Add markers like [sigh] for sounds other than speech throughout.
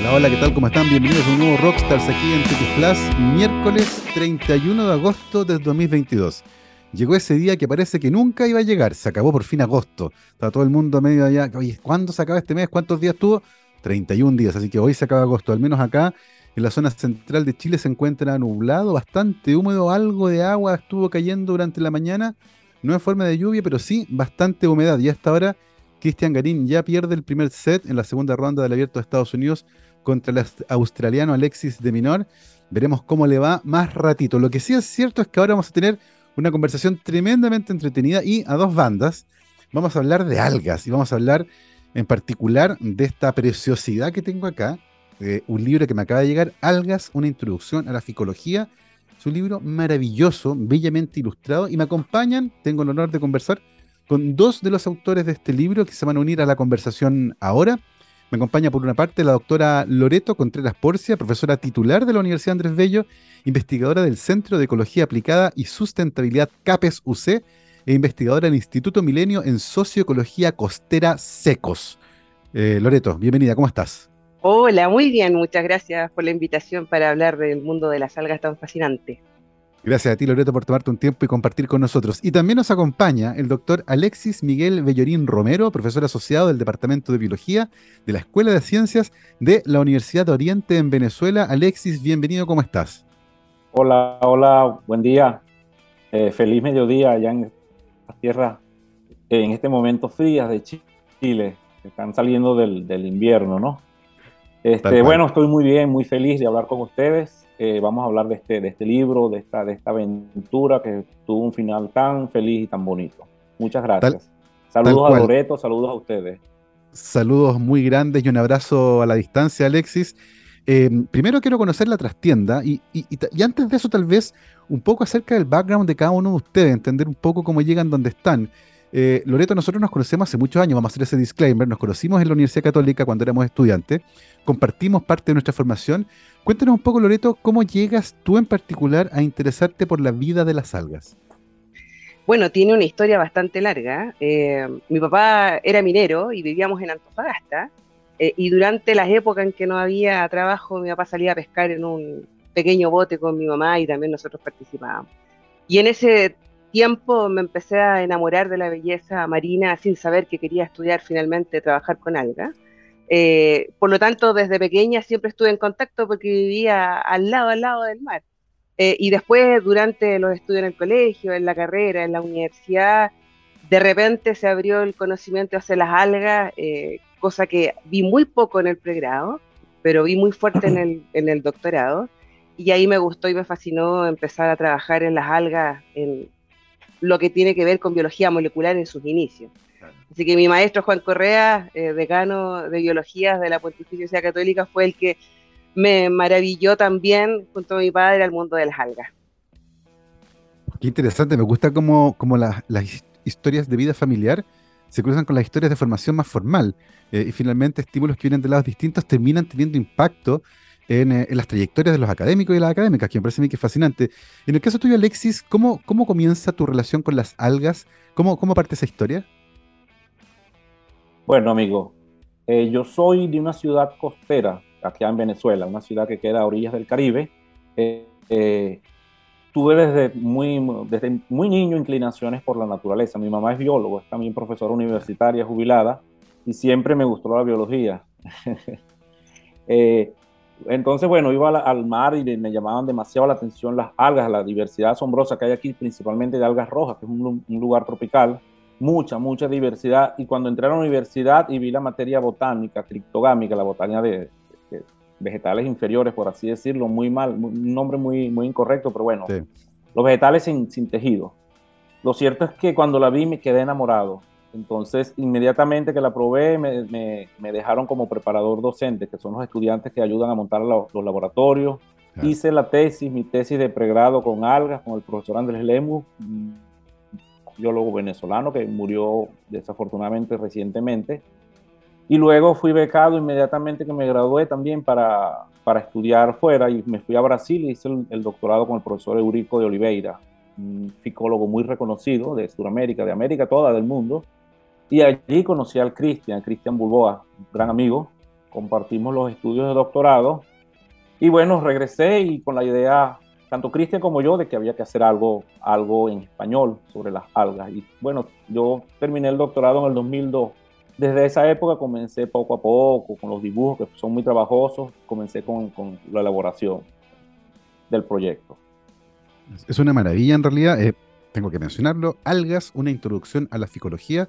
Hola, hola, ¿qué tal? ¿Cómo están? Bienvenidos a un nuevo Rockstars aquí en TX Plus, miércoles 31 de agosto del 2022. Llegó ese día que parece que nunca iba a llegar, se acabó por fin agosto. Está todo el mundo medio allá, oye, ¿cuándo se acaba este mes? ¿Cuántos días tuvo? 31 días, así que hoy se acaba agosto, al menos acá en la zona central de Chile se encuentra nublado, bastante húmedo, algo de agua estuvo cayendo durante la mañana, no en forma de lluvia, pero sí bastante humedad. Y hasta ahora, Cristian Garín ya pierde el primer set en la segunda ronda del Abierto de Estados Unidos contra el australiano Alexis de Minor. Veremos cómo le va más ratito. Lo que sí es cierto es que ahora vamos a tener una conversación tremendamente entretenida y a dos bandas. Vamos a hablar de algas y vamos a hablar en particular de esta preciosidad que tengo acá, eh, un libro que me acaba de llegar, Algas, una introducción a la ficología. Es un libro maravilloso, bellamente ilustrado y me acompañan, tengo el honor de conversar con dos de los autores de este libro que se van a unir a la conversación ahora. Me acompaña por una parte la doctora Loreto Contreras Porcia, profesora titular de la Universidad Andrés Bello, investigadora del Centro de Ecología Aplicada y Sustentabilidad CAPES UC e investigadora del Instituto Milenio en Socioecología Costera Secos. Eh, Loreto, bienvenida, ¿cómo estás? Hola, muy bien, muchas gracias por la invitación para hablar del mundo de las algas tan fascinante. Gracias a ti, Loreto, por tomarte un tiempo y compartir con nosotros. Y también nos acompaña el doctor Alexis Miguel Bellorín Romero, profesor asociado del Departamento de Biología de la Escuela de Ciencias de la Universidad de Oriente en Venezuela. Alexis, bienvenido, ¿cómo estás? Hola, hola, buen día. Eh, feliz mediodía allá en las tierras, en este momento frías de Chile, que están saliendo del, del invierno, ¿no? Este, bueno, estoy muy bien, muy feliz de hablar con ustedes. Eh, vamos a hablar de este, de este libro, de esta, de esta aventura que tuvo un final tan feliz y tan bonito. Muchas gracias. saludos a Loreto, saludos a ustedes. Saludos muy grandes y un abrazo a la distancia, Alexis. Eh, primero quiero conocer la trastienda y, y, y, antes de eso tal vez un poco acerca del background de cada uno de ustedes, entender un poco cómo llegan donde están. Eh, Loreto, nosotros nos conocemos hace muchos años, vamos a hacer ese disclaimer, nos conocimos en la Universidad Católica cuando éramos estudiantes, compartimos parte de nuestra formación. Cuéntanos un poco, Loreto, ¿cómo llegas tú en particular a interesarte por la vida de las algas? Bueno, tiene una historia bastante larga. Eh, mi papá era minero y vivíamos en Antofagasta. Eh, y durante las épocas en que no había trabajo, mi papá salía a pescar en un pequeño bote con mi mamá y también nosotros participábamos. Y en ese tiempo me empecé a enamorar de la belleza marina sin saber que quería estudiar finalmente trabajar con algas. Eh, por lo tanto, desde pequeña siempre estuve en contacto porque vivía al lado, al lado del mar. Eh, y después, durante los estudios en el colegio, en la carrera, en la universidad, de repente se abrió el conocimiento hacia las algas, eh, cosa que vi muy poco en el pregrado, pero vi muy fuerte en el, en el doctorado. Y ahí me gustó y me fascinó empezar a trabajar en las algas, en lo que tiene que ver con biología molecular en sus inicios. Así que mi maestro Juan Correa, eh, decano de biología de la Pontificia Universidad Católica, fue el que me maravilló también, junto a mi padre, al mundo de las algas. Qué interesante, me gusta cómo, las historias de vida familiar se cruzan con las historias de formación más formal. Eh, y finalmente estímulos que vienen de lados distintos terminan teniendo impacto en, eh, en, las trayectorias de los académicos y las académicas, que me parece a mí que es fascinante. En el caso tuyo, Alexis, ¿cómo, cómo comienza tu relación con las algas? ¿Cómo, cómo parte esa historia? Bueno, amigo, eh, yo soy de una ciudad costera, aquí en Venezuela, una ciudad que queda a orillas del Caribe. Eh, eh, tuve desde muy, desde muy niño inclinaciones por la naturaleza. Mi mamá es biólogo, es también profesora universitaria jubilada y siempre me gustó la biología. [laughs] entonces, bueno, iba al, mar y me llamaban demasiado la atención las algas, la diversidad asombrosa que hay aquí, principalmente de algas rojas, que es un lugar tropical mucha, mucha diversidad. Y cuando entré a la universidad y vi la materia botánica, criptogámica, la botánica de, vegetales inferiores, por así decirlo, muy mal, un nombre muy, muy incorrecto, pero bueno, los vegetales sin, sin, tejido. Lo cierto es que cuando la vi me quedé enamorado. Entonces, inmediatamente que la probé, me, me, dejaron como preparador docente, que son los estudiantes que ayudan a montar los, laboratorios. Hice la tesis, mi tesis de pregrado con algas, con el profesor Andrés Lemus, biólogo venezolano que murió desafortunadamente recientemente. Y luego fui becado inmediatamente que me gradué también para, para estudiar fuera y me fui a Brasil y hice el, doctorado con el profesor Eurico de Oliveira, un psicólogo muy reconocido de Sudamérica, de América toda, del mundo. Y allí conocí al Cristian, Cristian Bulboa, un gran amigo. compartimos los estudios de doctorado y bueno, regresé y con la idea, tanto Cristian como yo, de que había que hacer algo, algo en español sobre las algas. Y bueno, yo terminé el doctorado en el 2002. Desde esa época comencé poco a poco con los dibujos que son muy trabajosos, comencé con, con la elaboración del proyecto. Es una maravilla en realidad, eh, tengo que mencionarlo, Algas, una introducción a la psicología,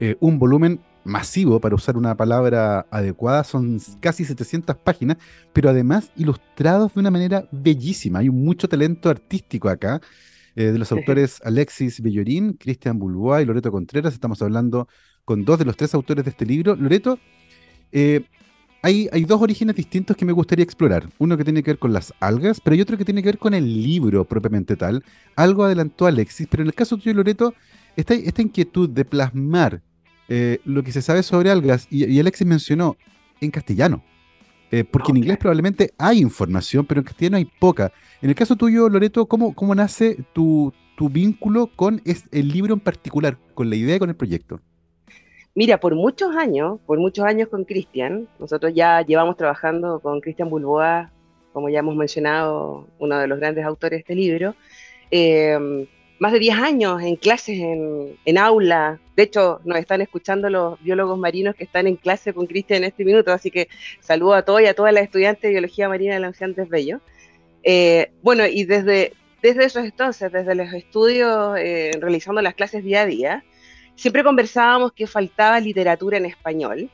eh, un volumen masivo, para usar una palabra adecuada, son casi 700 páginas, pero además ilustrados de una manera bellísima. Hay mucho talento artístico acá, eh, de los autores Alexis Bellorín, Cristian Bulbois y Loreto Contreras. Estamos hablando con dos de los tres autores de este libro. Loreto, eh, hay, hay, dos orígenes distintos que me gustaría explorar. Uno que tiene que ver con las algas, pero hay otro que tiene que ver con el libro propiamente tal. Algo adelantó Alexis, pero en el caso tuyo, Loreto, esta, esta inquietud de plasmar eh, lo que se sabe sobre algas, y, Alexis mencionó en castellano, eh, porque en inglés probablemente hay información, pero en castellano hay poca. En el caso tuyo, Loreto, ¿cómo, cómo nace tu, tu vínculo con el libro en particular, con la idea, con el proyecto? Mira, por muchos años, por muchos años con Cristian, nosotros ya llevamos trabajando con Cristian Bulboa, como ya hemos mencionado, uno de los grandes autores de este libro, eh, más de 10 años en clases, en, en, aula. De hecho, nos están escuchando los biólogos marinos que están en clase con Cristian en este minuto, así que saludo a todos y a todas las estudiantes de biología marina de la Universidad Bello. Eh, bueno, y desde, desde esos entonces, desde los estudios, eh, realizando las clases día a día, siempre conversábamos que faltaba literatura en español.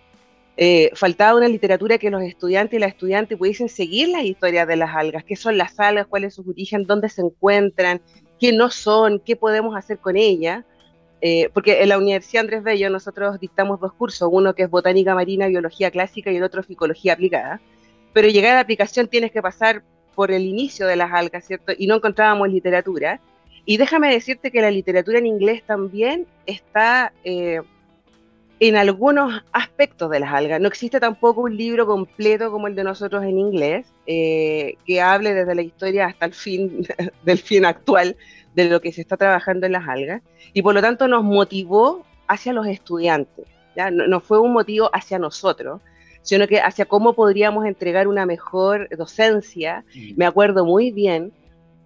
Eh, faltaba una literatura que los estudiantes y las estudiantes pudiesen seguir las historias de las algas, qué son las algas, cuál es su origen, dónde se encuentran, qué no son, qué podemos hacer con ella. Eh, porque en la Universidad Andrés Bello nosotros dictamos dos cursos, uno que es botánica marina, biología clásica y el otro ficología aplicada. Pero llegar a la aplicación tienes que pasar por el inicio de las algas, ¿cierto? Y no encontrábamos literatura. Y déjame decirte que la literatura en inglés también está eh, en algunos aspectos de las algas. No existe tampoco un libro completo como el de nosotros en inglés, eh, que hable desde la historia hasta el fin [laughs] del fin actual de lo que se está trabajando en las algas. Y por lo tanto nos motivó hacia los estudiantes. ¿ya? No, fue un motivo hacia nosotros, sino que hacia cómo podríamos entregar una mejor docencia. Mm. Me acuerdo muy bien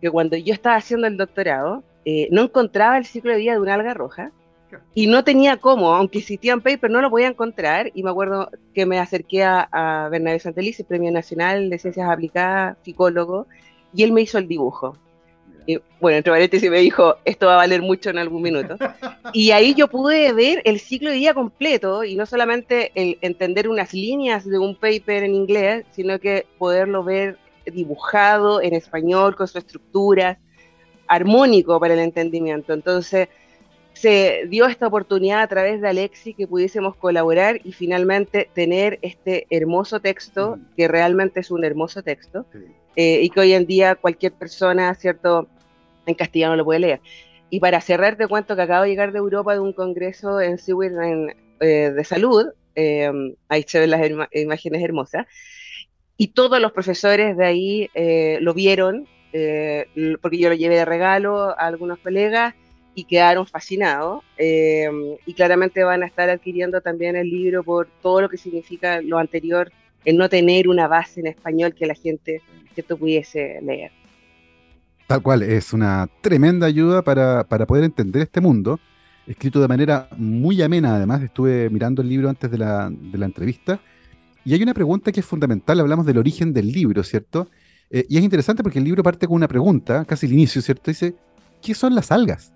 que cuando yo estaba haciendo el doctorado, eh, no encontraba el ciclo de vida de una alga roja, y no tenía cómo, aunque existían papers, no lo podía encontrar. Y me acuerdo que me acerqué a, a Bernabé Santelice, Premio Nacional de Ciencias Aplicadas, psicólogo, y él me hizo el dibujo. Y, bueno, entre paréntesis me dijo, esto va a valer mucho en algún minuto. [laughs] Y ahí yo pude ver el ciclo de día completo y no solamente el entender unas líneas de un paper en inglés, sino que poderlo ver dibujado en español con su estructura, armónico para el entendimiento. Entonces, se dio esta oportunidad a través de Alexi que pudiésemos colaborar y finalmente tener este hermoso texto, que realmente es un hermoso texto, eh, y que hoy en día cualquier persona, ¿cierto?, en castellano lo puede leer. Y para cerrar, te cuento que acabo de llegar de Europa de un congreso en Seward eh, de salud, eh, ahí se ven las imágenes hermosas, y todos los profesores de ahí lo vieron, porque yo lo llevé de regalo a algunos colegas, y quedaron fascinados. Eh, y claramente van a estar adquiriendo también el libro por todo lo que significa lo anterior, el no tener una base en español que la gente esto pudiese leer. Tal cual, es una tremenda ayuda para, para, poder entender este mundo, escrito de manera muy amena, además estuve mirando el libro antes de la, de la entrevista, y hay una pregunta que es fundamental, hablamos del origen del libro, ¿cierto? Eh, y es interesante porque el libro parte con una pregunta, casi el inicio, ¿cierto? Dice, ¿qué son las algas?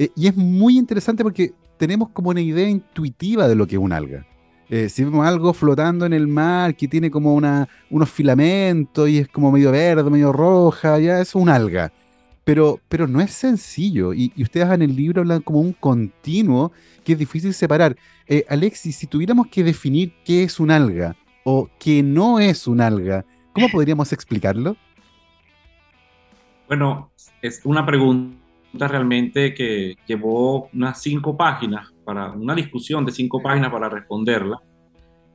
Eh, y es muy interesante porque tenemos como una idea intuitiva de lo que es un alga. Eh, si vemos algo flotando en el mar que tiene como una, unos filamentos y es como medio verde, medio roja, ya es un alga. Pero, pero no es sencillo. Y, ustedes en el libro hablan como un continuo que es difícil separar. Eh, Alexis, si tuviéramos que definir qué es un alga o qué no es un alga, ¿cómo podríamos explicarlo? Bueno, es una pregunta realmente que llevó unas cinco páginas, para una discusión de cinco páginas para responderla.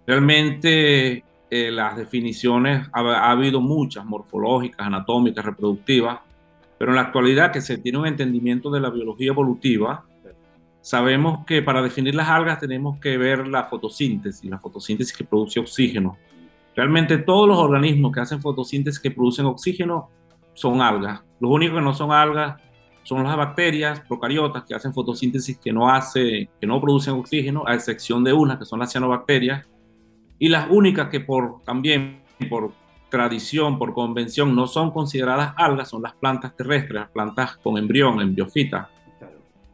Realmente eh, las definiciones, ha, habido muchas, morfológicas, anatómicas, reproductivas, pero en la actualidad que se tiene un entendimiento de la biología evolutiva, sabemos que para definir las algas tenemos que ver la fotosíntesis, la fotosíntesis que produce oxígeno. Realmente todos los organismos que hacen fotosíntesis que producen oxígeno son algas. Los únicos que no son algas son las bacterias procariotas que hacen fotosíntesis que no, hace, que no producen oxígeno, a excepción de unas que son las cianobacterias. Y las únicas que por, también por tradición, por convención, no son consideradas algas son las plantas terrestres, las plantas con embrión, embriofita,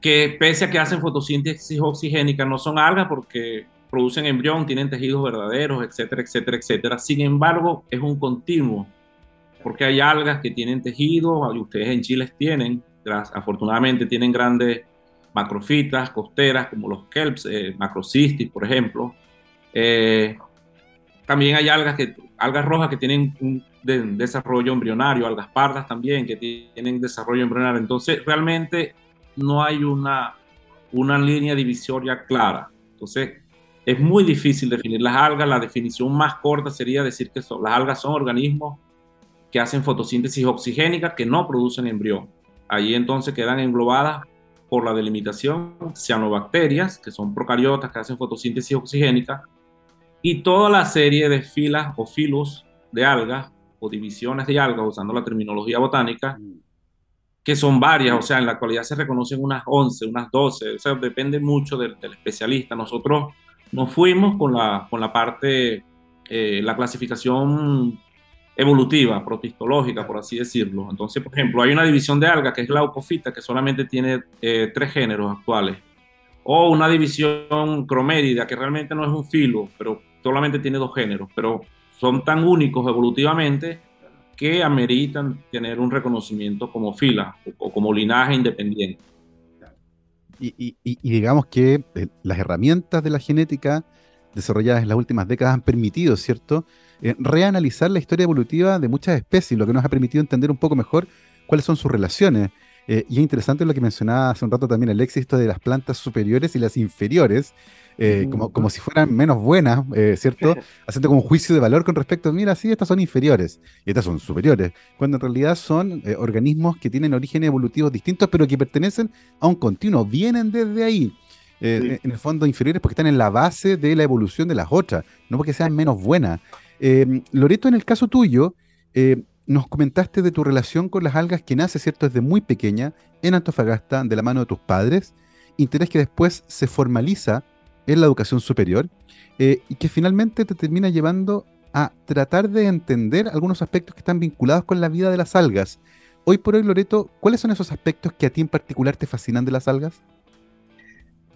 que pese a que hacen fotosíntesis oxigénica, no son algas porque producen embrión, tienen tejidos verdaderos, etcétera, etcétera, etcétera. Sin embargo, es un continuo, porque hay algas que tienen tejidos, ustedes en Chile tienen, afortunadamente tienen grandes macrofitas costeras como los kelps, eh, macrocystis, por ejemplo. Eh, también hay algas, que, algas rojas que tienen un desarrollo embrionario, algas pardas también que tienen desarrollo embrionario. Entonces, realmente no hay una, una línea divisoria clara. Entonces, es muy difícil definir las algas. La definición más corta sería decir que las algas son organismos que hacen fotosíntesis oxigénica que no producen embrión. Allí entonces quedan englobadas por la delimitación cianobacterias, que son procariotas que hacen fotosíntesis oxigénica, y toda la serie de filas o filos de algas o divisiones de algas, usando la terminología botánica, que son varias, o sea, en la actualidad se reconocen unas 11, unas 12, o sea, depende mucho del, especialista. Nosotros nos fuimos con la, con la parte, eh, la clasificación evolutiva, protistológica, por así decirlo. Entonces, por ejemplo, hay una división de algas que es la opofita, que solamente tiene eh, tres géneros actuales. O una división cromérida, que realmente no es un filo, pero solamente tiene dos géneros, pero son tan únicos evolutivamente que ameritan tener un reconocimiento como fila o, como linaje independiente. Y, digamos que eh, las herramientas de la genética desarrolladas en las últimas décadas han permitido, ¿cierto?, eh, reanalizar la historia evolutiva de muchas especies, lo que nos ha permitido entender un poco mejor cuáles son sus relaciones. Eh, y es interesante lo que mencionaba hace un rato también Alexis, esto de las plantas superiores y las inferiores, eh, como, como si fueran menos buenas, ¿cierto? [laughs] Haciendo como un juicio de valor con respecto, mira, sí, estas son inferiores y estas son superiores, cuando en realidad son organismos que tienen orígenes evolutivos distintos, pero que pertenecen a un continuo, vienen desde ahí. En el fondo inferiores porque están en la base de la evolución de las otras, no porque sean menos buenas. Eh, Loreto, en el caso tuyo, eh, nos comentaste de tu relación con las algas que nace, ¿cierto?, desde muy pequeña en Antofagasta, de la mano de tus padres, interés que después se formaliza en la educación superior eh, y que finalmente te termina llevando a tratar de entender algunos aspectos que están vinculados con la vida de las algas. Hoy por hoy, Loreto, ¿cuáles son esos aspectos que a ti en particular te fascinan de las algas?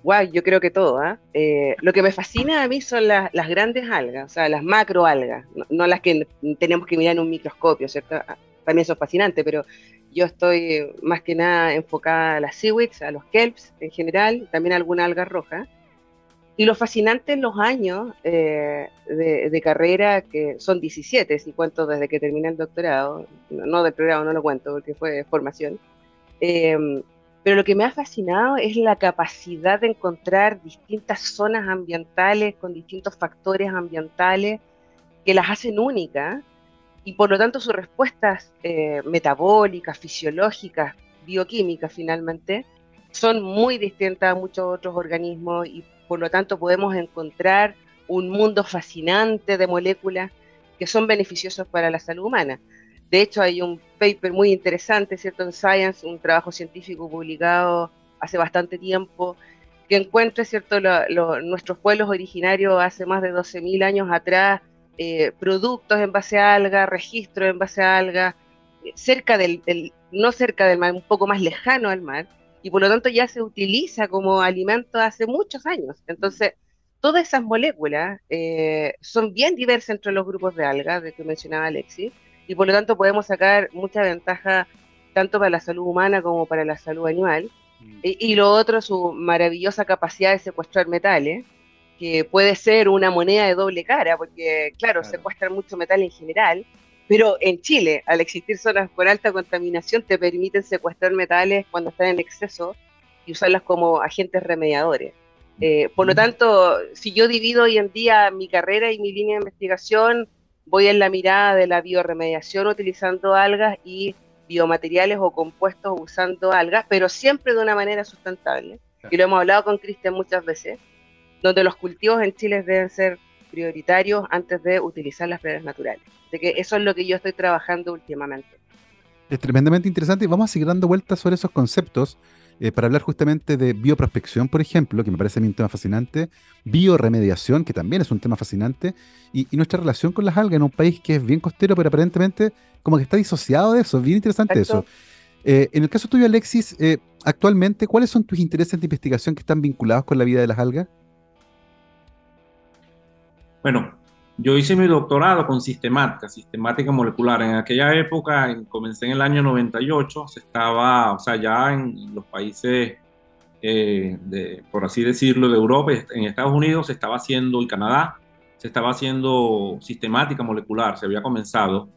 Guay, yo creo que todo. ¿ah? ¿eh? lo que me fascina a mí son las grandes algas, o sea, las macroalgas, no, no las que tenemos que mirar en un microscopio, ¿cierto? Ah, también son fascinantes, pero yo estoy más que nada enfocada a las seaweeds, a los kelps en general, también a alguna alga roja. Y lo fascinante en los años eh, de, carrera, que son 17, si cuento desde que terminé el doctorado, no, del programa, no lo cuento porque fue formación, eh, pero lo que me ha fascinado es la capacidad de encontrar distintas zonas ambientales con distintos factores ambientales que las hacen únicas y por lo tanto sus respuestas eh, metabólicas, fisiológicas, bioquímicas finalmente, son muy distintas a muchos otros organismos y por lo tanto podemos encontrar un mundo fascinante de moléculas que son beneficiosas para la salud humana. De hecho, hay un paper muy interesante, ¿cierto? En Science, un trabajo científico publicado hace bastante tiempo, que encuentra, ¿cierto?, nuestros pueblos originarios hace más de 12.000 años atrás, eh, productos en base a alga, registros en base a alga, cerca del, no cerca del mar, un poco más lejano al mar, y por lo tanto ya se utiliza como alimento hace muchos años. Entonces, todas esas moléculas eh, son bien diversas entre los grupos de algas, de que mencionaba Alexis, y por lo tanto podemos sacar mucha ventaja tanto para la salud humana como para la salud animal. Mm. Y, lo otro, su maravillosa capacidad de secuestrar metales, que puede ser una moneda de doble cara, porque claro, secuestran mucho metal en general, pero en Chile, al existir zonas con alta contaminación, te permiten secuestrar metales cuando están en exceso y usarlas como agentes remediadores. Eh, por lo mm. tanto, si yo divido hoy en día mi carrera y mi línea de investigación, voy en la mirada de la bioremediación utilizando algas y biomateriales o compuestos usando algas, pero siempre de una manera sustentable. y lo hemos hablado con Cristian muchas veces, donde los cultivos en Chile deben ser prioritarios antes de utilizar las flores naturales. Así que eso es lo que yo estoy trabajando últimamente. Es tremendamente interesante y vamos a seguir dando vueltas sobre esos conceptos eh, para hablar justamente de bioprospección, por ejemplo, que me parece a mí un tema fascinante, bioremediación, que también es un tema fascinante, y, nuestra relación con las algas en un país que es bien costero, pero aparentemente como que está disociado de eso. Es bien interesante eso. Eh, en el caso tuyo, Alexis, eh, actualmente, ¿cuáles son tus intereses de investigación que están vinculados con la vida de las algas? Bueno, yo hice mi doctorado con sistemática, sistemática molecular. En aquella época, comencé en el año 98, se estaba, o sea, ya en los países, eh, por así decirlo, de Europa, en Estados Unidos se estaba haciendo, y Canadá, se estaba haciendo sistemática molecular, se había comenzado.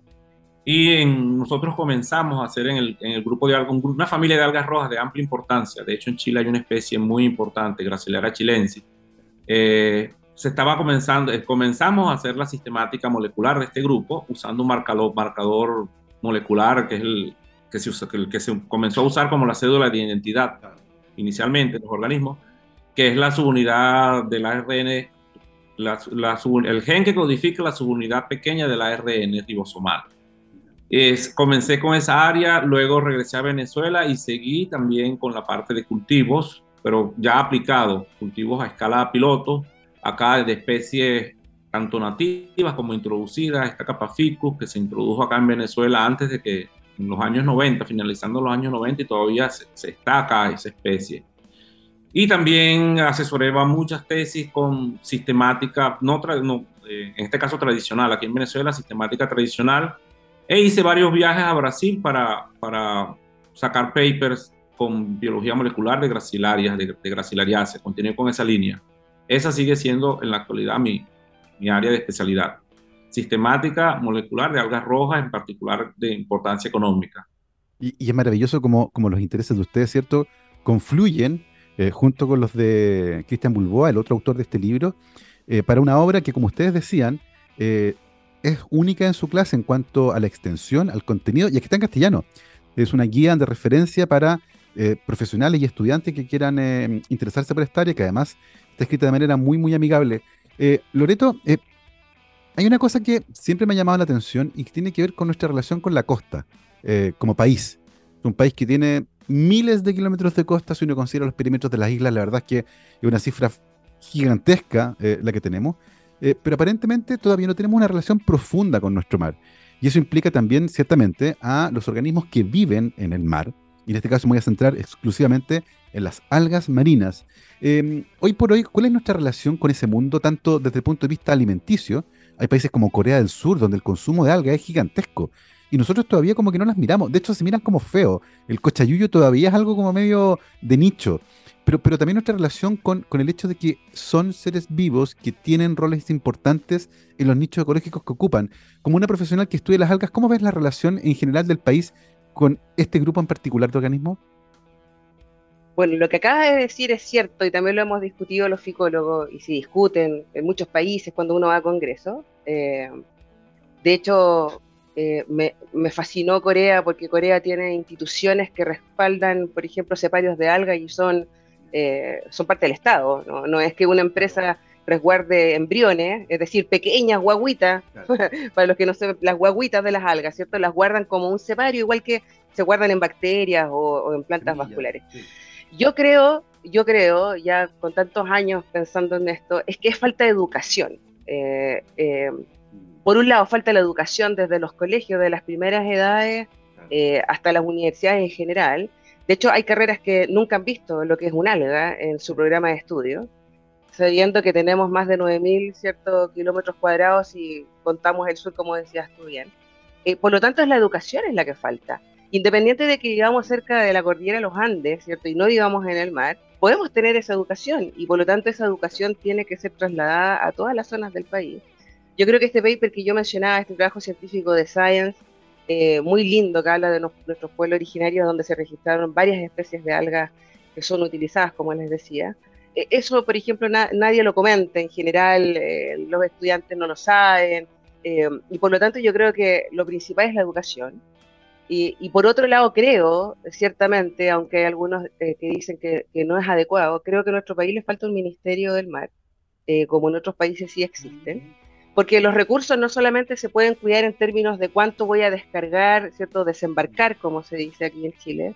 Y en, nosotros comenzamos a hacer en el, en grupo de algas, una familia de algas rojas de amplia importancia. De hecho, en Chile hay una especie muy importante, Gracilera chilensis. Eh, se estaba comenzando, eh, comenzamos a hacer la sistemática molecular de este grupo usando un marcador, marcador molecular que es el que se, usa, que se comenzó a usar como la cédula de identidad inicialmente en los organismos, que es la subunidad del ARN, la, el gen que codifica la subunidad pequeña del ARN ribosomal. Es, comencé con esa área, luego regresé a Venezuela y seguí también con la parte de cultivos, pero ya aplicado, cultivos a escala piloto, acá de especies tanto nativas como introducidas, esta capa ficus que se introdujo acá en Venezuela antes de que en los años 90, finalizando los años 90 y todavía se, está acá esa especie. Y también asesoré muchas tesis con sistemática, no, no eh, en este caso tradicional, aquí en Venezuela, sistemática tradicional, e hice varios viajes a Brasil para, para sacar papers con biología molecular de gracilarias, de, de gracilariaceae, continué con esa línea. Esa sigue siendo en la actualidad mi, mi área de especialidad. Sistemática molecular de algas rojas, en particular de importancia económica. Y, es maravilloso como, como, los intereses de ustedes, ¿cierto? Confluyen eh, junto con los de Cristian Bulboa, el otro autor de este libro, eh, para una obra que, como ustedes decían, eh, es única en su clase en cuanto a la extensión, al contenido, y aquí está en castellano. Es una guía de referencia para profesionales y estudiantes que quieran interesarse por esta área, que además está escrita de manera muy, muy amigable. Eh, Loreto, eh, hay una cosa que siempre me ha llamado la atención y que tiene que ver con nuestra relación con la costa eh, como país. Un país que tiene miles de kilómetros de costa, si uno considera los perímetros de las islas, la verdad es que es una cifra gigantesca la que tenemos, pero aparentemente todavía no tenemos una relación profunda con nuestro mar. Y eso implica también, ciertamente, a los organismos que viven en el mar, y en este caso me voy a centrar exclusivamente en las algas marinas. Em, hoy por hoy, ¿cuál es nuestra relación con ese mundo, tanto desde el punto de vista alimenticio? Hay países como Corea del Sur, donde el consumo de algas es gigantesco. Y nosotros todavía como que no las miramos. De hecho, se miran como feo. El cochayuyo todavía es algo como medio de nicho. Pero, pero también nuestra relación con, con el hecho de que son seres vivos que tienen roles importantes en los nichos ecológicos que ocupan. Como una profesional que estudia las algas, ¿cómo ves la relación en general del país con este grupo en particular de organismos? Bueno, lo que acabas de decir es cierto y también lo hemos discutido los ficólogos y se discuten en muchos países cuando uno va a congresos. Eh, de hecho, eh, me, fascinó Corea porque Corea tiene instituciones que respaldan, por ejemplo, separios de algas y son, eh, son parte del Estado. no es que una empresa resguarde embriones, es decir, pequeñas guaguitas, [laughs] para los que no saben, las guaguitas de las algas, ¿cierto? Las guardan como un separio, igual que se guardan en bacterias o, en plantas vasculares. Yo creo, yo creo, ya con tantos años pensando en esto, es que es falta de educación. Eh, eh, por un lado, falta la educación desde los colegios de las primeras edades eh, hasta las universidades en general. De hecho, hay carreras que nunca han visto lo que es un alga en su programa de estudio sabiendo que tenemos más de 9.000 kilómetros cuadrados y contamos el sur, como decías tú bien. Eh, por lo tanto, es la educación es la que falta. Independiente de que vivamos cerca de la cordillera de los Andes, ¿cierto? Y no vivamos en el mar, podemos tener esa educación y por lo tanto esa educación tiene que ser trasladada a todas las zonas del país. Yo creo que este paper que yo mencionaba, este trabajo científico de Science, eh, muy lindo, que habla de nuestros pueblos originarios, donde se registraron varias especies de algas que son utilizadas, como les decía, eso, por ejemplo, nadie lo comenta en general, eh, los estudiantes no lo saben, eh, y por lo tanto yo creo que lo principal es la educación. Y, por otro lado, creo, ciertamente, aunque hay algunos eh, que dicen que, no es adecuado, creo que a nuestro país le falta un Ministerio del Mar, eh, como en otros países sí existen, porque los recursos no solamente se pueden cuidar en términos de cuánto voy a descargar, ¿cierto? Desembarcar, como se dice aquí en Chile,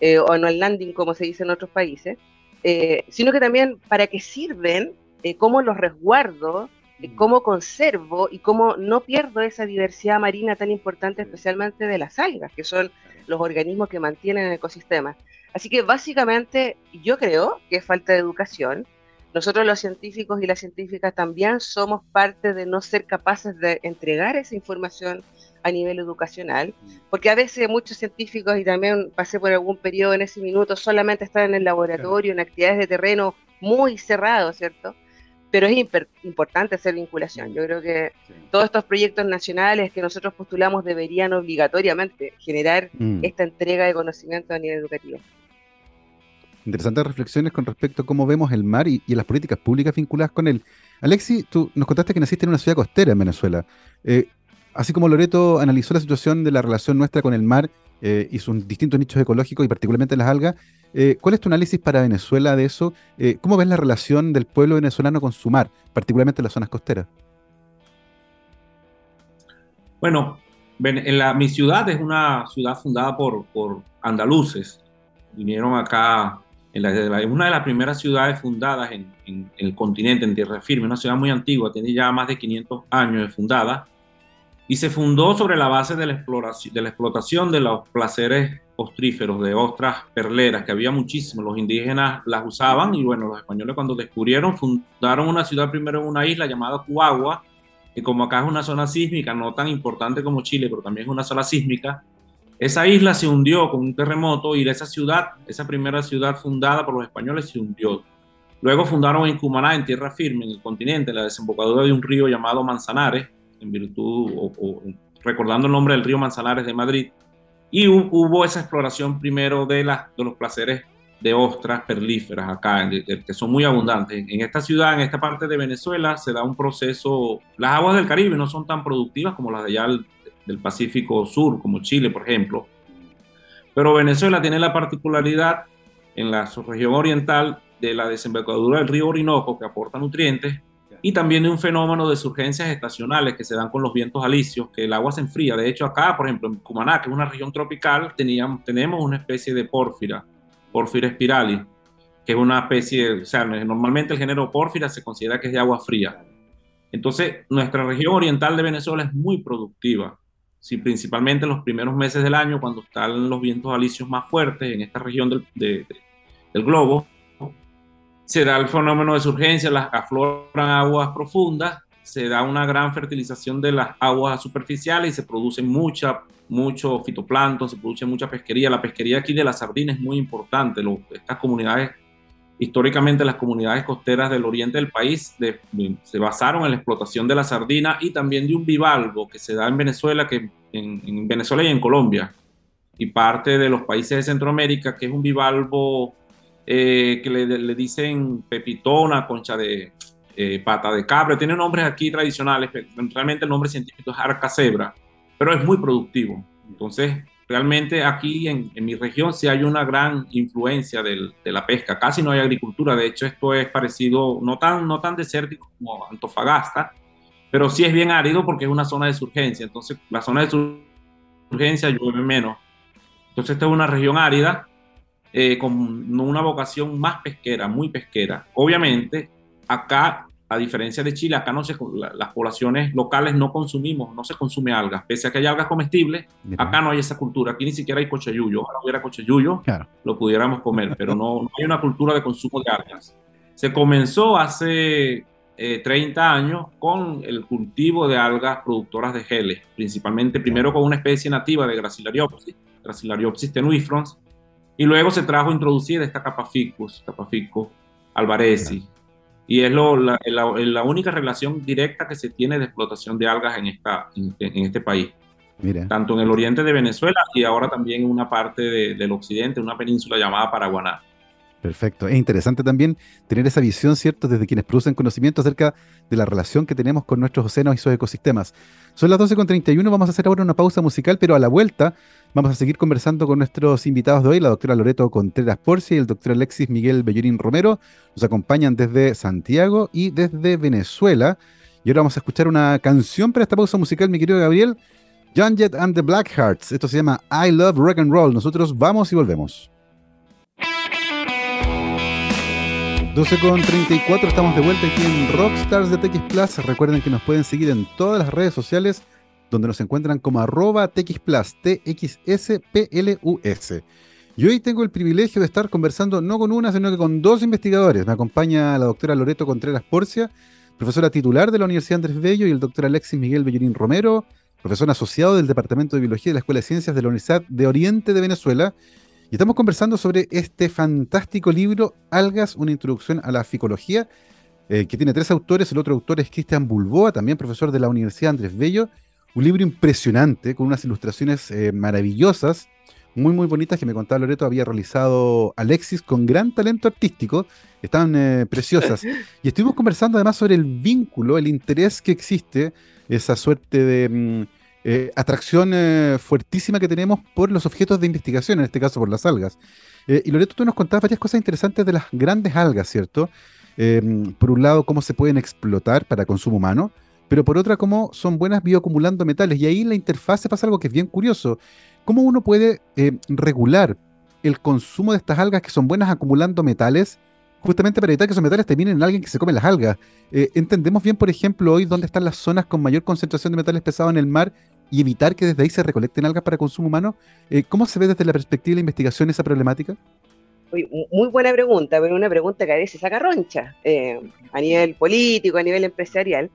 eh, o no el landing, como se dice en otros países, sino que también para qué sirven, cómo los resguardo, cómo conservo y cómo no pierdo esa diversidad marina tan importante, especialmente de las algas, que son los organismos que mantienen el ecosistema. Así que básicamente yo creo que es falta de educación. Nosotros los científicos y las científicas también somos parte de no ser capaces de entregar esa información a nivel educacional, porque a veces muchos científicos, y también pasé por algún periodo en ese minuto, solamente están en el laboratorio, en actividades de terreno muy cerrados, ¿cierto? pero es importante hacer vinculación. Yo creo que todos estos proyectos nacionales que nosotros postulamos deberían obligatoriamente generar mm. esta entrega de conocimiento a nivel educativo. Interesantes reflexiones con respecto a cómo vemos el mar y, las políticas públicas vinculadas con él. Alexi, tú nos contaste que naciste en una ciudad costera en Venezuela. Eh, así como Loreto analizó la situación de la relación nuestra con el mar eh, y sus distintos nichos ecológicos y particularmente las algas, eh, ¿Cuál es tu análisis para Venezuela de eso? Eh, ¿Cómo ves la relación del pueblo venezolano con su mar, particularmente en las zonas costeras? Bueno, en mi ciudad es una ciudad fundada por, andaluces. Vinieron acá, en una de las primeras ciudades fundadas en, en, el continente, en tierra firme, una ciudad muy antigua, tiene ya más de 500 años de fundada y se fundó sobre la base de la, explotación de los placeres ostríferos, de ostras perleras, que había muchísimos, los indígenas las usaban y bueno, los españoles cuando descubrieron fundaron una ciudad primero en una isla llamada Cuagua, que como acá es una zona sísmica, no tan importante como Chile, pero también es una zona sísmica, esa isla se hundió con un terremoto y esa ciudad, esa primera ciudad fundada por los españoles se hundió. Luego fundaron en Cumaná, en tierra firme, en el continente, la desembocadura de un río llamado Manzanares, en virtud o, recordando el nombre del río Manzanares de Madrid, y hubo esa exploración primero de, los placeres de ostras perlíferas acá, que son muy abundantes. En esta ciudad, en esta parte de Venezuela, se da un proceso, las aguas del Caribe no son tan productivas como las de allá del Pacífico Sur, como Chile, por ejemplo, pero Venezuela tiene la particularidad en la región oriental de la desembocadura del río Orinoco, que aporta nutrientes, y también un fenómeno de surgencias estacionales que se dan con los vientos alisios, que el agua se enfría. De hecho, acá, por ejemplo, en Cumaná, que es una región tropical, teníamos, tenemos una especie de pórfira, Porphyra spiralis, que es una especie, o sea, normalmente el género pórfira se considera que es de agua fría. Entonces, nuestra región oriental de Venezuela es muy productiva. Sí, principalmente en los primeros meses del año, cuando están los vientos alisios más fuertes en esta región del globo, se da el fenómeno de surgencia, las afloran aguas profundas, se da una gran fertilización de las aguas superficiales y se produce mucha, mucho fitoplancton, se produce mucha pesquería. La pesquería aquí de la sardina es muy importante. estas comunidades, históricamente las comunidades costeras del oriente del país se basaron en la explotación de la sardina y también de un bivalvo que se da en Venezuela, que en Venezuela y en Colombia y parte de los países de Centroamérica, que es un bivalvo eh, que le, dicen pepitona, concha de eh, pata de cabra, tiene nombres aquí tradicionales, realmente el nombre científico es arca cebra, pero es muy productivo. Entonces, realmente aquí en, mi región sí hay una gran influencia de la pesca, casi no hay agricultura, de hecho esto es parecido, no tan, no tan desértico como Antofagasta, pero sí es bien árido porque es una zona de surgencia, entonces la zona de surgencia llueve menos. Entonces esta es una región árida eh, con una vocación más pesquera, muy pesquera. Obviamente, acá, a diferencia de Chile, acá no se, las poblaciones locales no consumimos, no se consume algas. Pese a que hay algas comestibles, acá no hay esa cultura. Aquí ni siquiera hay cochayuyo. Ojalá hubiera cochayuyo, lo pudiéramos comer, pero no, no, hay una cultura de consumo de algas. Se comenzó hace 30 eh, años con el cultivo de algas productoras de geles, principalmente primero con una especie nativa de Gracilariopsis, Gracilariopsis tenuifrons, y luego se trajo introducida esta Capaficus, Capaficus alvarezi. Y es lo, la, la, única relación directa que se tiene de explotación de algas en, esta, en, este país. Tanto en el oriente de Venezuela y ahora también en una parte del occidente, una península llamada Paraguaná. Perfecto. Es interesante también tener esa visión, ¿cierto?, desde quienes producen conocimiento acerca de la relación que tenemos con nuestros océanos y sus ecosistemas. Son las 12.31, vamos a hacer ahora una pausa musical, pero a la vuelta Vamos a seguir conversando con nuestros invitados de hoy, la doctora Loreto Contreras Porcia y el doctor Alexis Miguel Bellorín Romero. Nos acompañan desde Santiago y desde Venezuela. Y ahora vamos a escuchar una canción para esta pausa musical, mi querido Gabriel. John Jett and the Blackhearts. Esto se llama I Love Rock and Roll. Nosotros vamos y volvemos. 12 con 34, estamos de vuelta aquí en Rockstars de TX Plus. Recuerden que nos pueden seguir en todas las redes sociales donde nos encuentran como arroba TX Plus, T-X-S-P-L-U-S. Y hoy tengo el privilegio de estar conversando no con una, sino que con dos investigadores. Me acompaña la doctora Loreto Contreras Porcia, profesora titular de la Universidad Andrés Bello, y el doctor Alexis Miguel Bellorín Romero, profesor asociado del Departamento de Biología de la Escuela de Ciencias de la Universidad de Oriente de Venezuela y estamos conversando sobre este fantástico libro, Algas, una introducción a la ficología, eh, que tiene tres autores. El otro autor es Cristian Bulboa, también profesor de la Universidad Andrés Bello. Un libro impresionante, con unas ilustraciones eh, maravillosas, muy, muy bonitas, que me contaba Loreto había realizado Alexis con gran talento artístico. Estaban eh, preciosas. [laughs] Y estuvimos conversando además sobre el vínculo, el interés que existe, esa suerte de... Mm, eh, atracción eh, fuertísima que tenemos por los objetos de investigación, en este caso por las algas. Eh, y Loreto, tú nos contabas varias cosas interesantes de las grandes algas, ¿cierto? por un lado, cómo se pueden explotar para consumo humano, pero por otra, cómo son buenas bioacumulando metales. Y ahí en la interfase pasa algo que es bien curioso. ¿Cómo uno puede regular el consumo de estas algas que son buenas acumulando metales justamente para evitar que esos metales terminen en alguien que se come las algas. entendemos bien, por ejemplo, hoy dónde están las zonas con mayor concentración de metales pesados en el mar y evitar que desde ahí se recolecten algas para consumo humano. Eh, ¿Cómo se ve desde la perspectiva de la investigación esa problemática? Muy buena pregunta, pero una pregunta que a veces saca roncha eh, a nivel político, a nivel empresarial.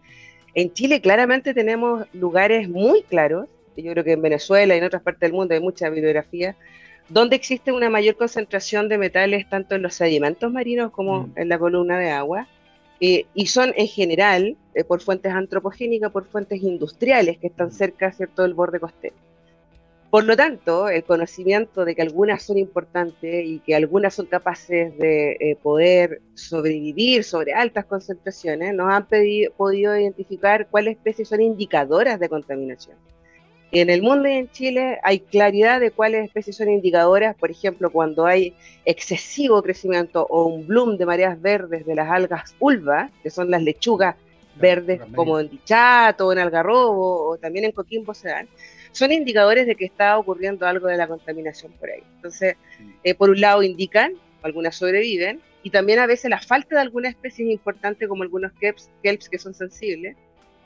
En Chile claramente tenemos lugares muy claros, yo creo que en Venezuela y en otras partes del mundo hay mucha bibliografía, donde existe una mayor concentración de metales tanto en los sedimentos marinos como mm. en la columna de agua, eh, y son en general eh, por fuentes antropogénicas, por fuentes industriales que están cerca ¿cierto? del borde costero. Por lo tanto, el conocimiento de que algunas son importantes y que algunas son capaces de eh, poder sobrevivir sobre altas concentraciones, nos han podido identificar cuáles especies son indicadoras de contaminación. En el mundo y en Chile hay claridad de cuáles especies son indicadoras, por ejemplo, cuando hay excesivo crecimiento o un bloom de mareas verdes de las algas ulva, que son las lechugas verdes como en dichato en algarrobo o también en coquimbo se dan, son indicadores de que está ocurriendo algo de la contaminación por ahí. Entonces, eh, por un lado indican, algunas sobreviven, y también a veces la falta de alguna especie es importante, como algunos kelps, kelps que son sensibles,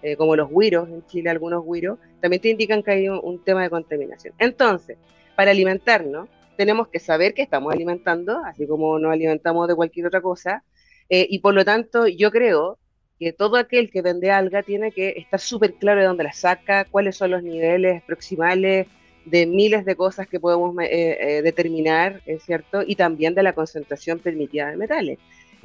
eh, como los huiros, en Chile algunos huiros, también te indican que hay un, tema de contaminación. Entonces, para alimentarnos, tenemos que saber que estamos alimentando, así como nos alimentamos de cualquier otra cosa, eh, y por lo tanto yo creo que todo aquel que vende alga tiene que estar súper claro de dónde la saca, cuáles son los niveles proximales de miles de cosas que podemos eh, determinar, ¿es cierto? Y también de la concentración permitida de metales.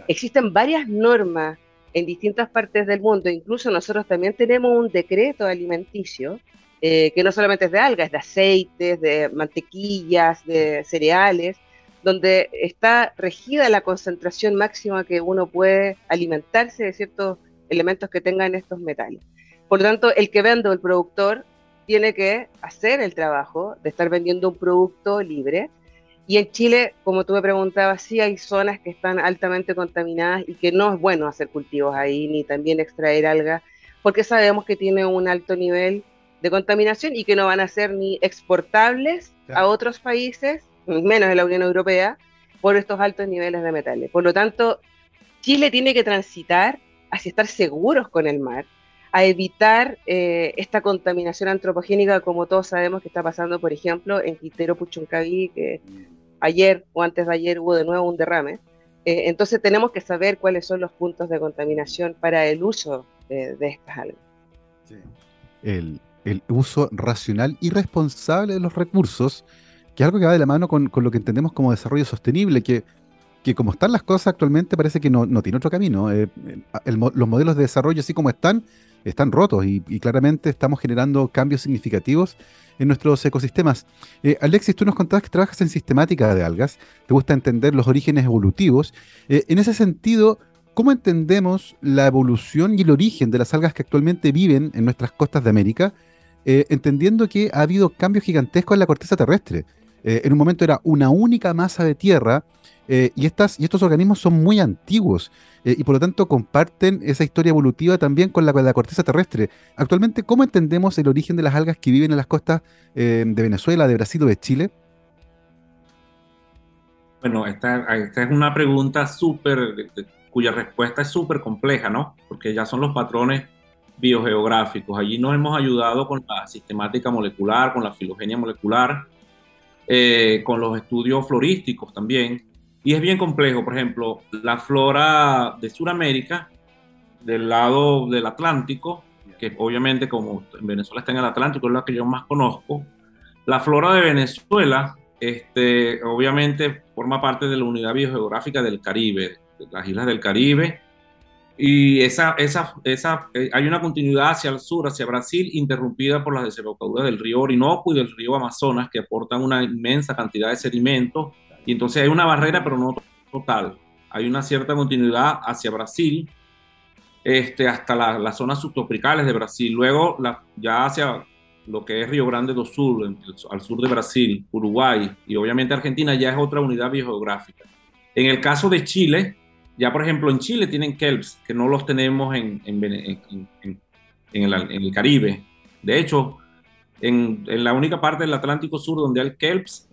Existen varias normas en distintas partes del mundo, incluso nosotros también tenemos un decreto alimenticio eh, que no solamente es de algas, es de aceites, de mantequillas, de cereales, donde está regida la concentración máxima que uno puede alimentarse de ciertos elementos que tengan estos metales. Por lo tanto, el que vende o el productor tiene que hacer el trabajo de estar vendiendo un producto libre y en Chile, como tú me preguntabas, sí hay zonas que están altamente contaminadas y que no es bueno hacer cultivos ahí, ni también extraer algas, porque sabemos que tiene un alto nivel de contaminación y que no van a ser ni exportables a otros países, menos de la Unión Europea, por estos altos niveles de metales. Por lo tanto, Chile tiene que transitar hacia estar seguros con el mar, a evitar eh, esta contaminación antropogénica como todos sabemos que está pasando, por ejemplo, en Quintero Puchuncaví, que ayer o antes de ayer hubo de nuevo un derrame. Eh, entonces tenemos que saber cuáles son los puntos de contaminación para el uso de, estas algas. El, uso racional y responsable de los recursos, que algo que va de la mano con, lo que entendemos como desarrollo sostenible, que, que como están las cosas actualmente parece que no, tiene otro camino. Eh, los modelos de desarrollo así como están, están rotos y, claramente estamos generando cambios significativos en nuestros ecosistemas. Eh, Alexis, tú nos contabas que trabajas en sistemática de algas, te gusta entender los orígenes evolutivos. Eh, en ese sentido, ¿cómo entendemos la evolución y el origen de las algas que actualmente viven en nuestras costas de América? eh, entendiendo que ha habido cambios gigantescos en la corteza terrestre. Eh, en un momento era una única masa de tierra eh, y, estas, y estos organismos son muy antiguos y por lo tanto comparten esa historia evolutiva también con la, con la, corteza terrestre. Actualmente, ¿cómo entendemos el origen de las algas que viven en las costas de Venezuela, de Brasil o de Chile? Bueno, esta, esta es una pregunta súper, cuya respuesta es súper compleja, ¿no? Porque ya son los patrones biogeográficos. Allí nos hemos ayudado con la sistemática molecular, con la filogenia molecular, eh, con los estudios florísticos también. Y es bien complejo. Por ejemplo, la flora de Sudamérica, del lado del Atlántico, que obviamente como Venezuela está en el Atlántico, es la que yo más conozco. La flora de Venezuela, este, obviamente forma parte de la unidad biogeográfica del Caribe, de las islas del Caribe, y esa, esa, esa, eh, hay una continuidad hacia el sur, hacia Brasil, interrumpida por las desembocaduras del río Orinoco y del río Amazonas, que aportan una inmensa cantidad de sedimentos. Y entonces hay una barrera, pero no total. Hay una cierta continuidad hacia Brasil, este, hasta las zonas subtropicales de Brasil. Luego, la, ya hacia lo que es Río Grande do Sul, al sur de Brasil, Uruguay y obviamente Argentina, ya es otra unidad biogeográfica. En el caso de Chile, ya, por ejemplo, en Chile tienen kelps, que no los tenemos en, en, el, Caribe. De hecho, en, la única parte del Atlántico Sur donde hay kelps,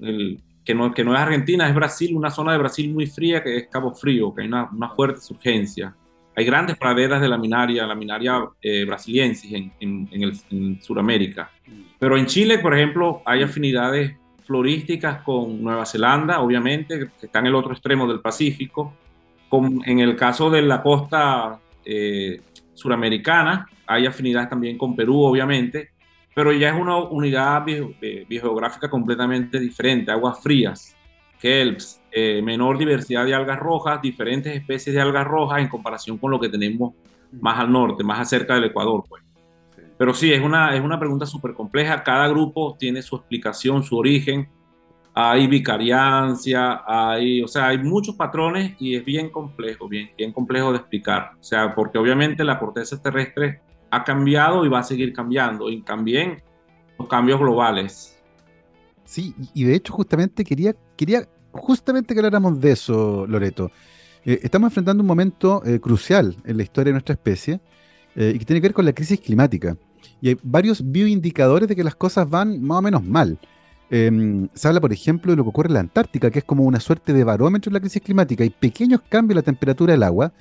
que, no, que no es Argentina, es Brasil, una zona de Brasil muy fría que es Cabo Frío, que hay una, fuerte surgencia. Hay grandes praderas de laminaria, laminaria eh, brasiliensis en, en, Sudamérica. Pero en Chile, por ejemplo, hay afinidades florísticas con Nueva Zelanda, obviamente, que está en el otro extremo del Pacífico en el caso de la costa eh, suramericana, hay afinidades también con Perú, obviamente, pero ya es una unidad eh, biogeográfica completamente diferente, aguas frías, kelps, eh, menor diversidad de algas rojas, diferentes especies de algas rojas en comparación con lo que tenemos más al norte, más cerca del Ecuador. Pues. Pero sí, es una, es una pregunta súper compleja, cada grupo tiene su explicación, su origen, hay vicariancia, hay, o sea, hay muchos patrones y es bien complejo, bien, bien complejo de explicar. O sea, porque obviamente la corteza terrestre ha cambiado y va a seguir cambiando, y también los cambios globales. Sí, y de hecho justamente quería, quería justamente que habláramos de eso, Loreto. Eh, estamos enfrentando un momento eh, crucial en la historia de nuestra especie eh, y que tiene que ver con la crisis climática. Y hay varios bioindicadores de que las cosas van más o menos mal. Em, se habla, por ejemplo, de lo que ocurre en la Antártica, que es como una suerte de barómetro en la crisis climática. Y pequeños cambios en la temperatura del agua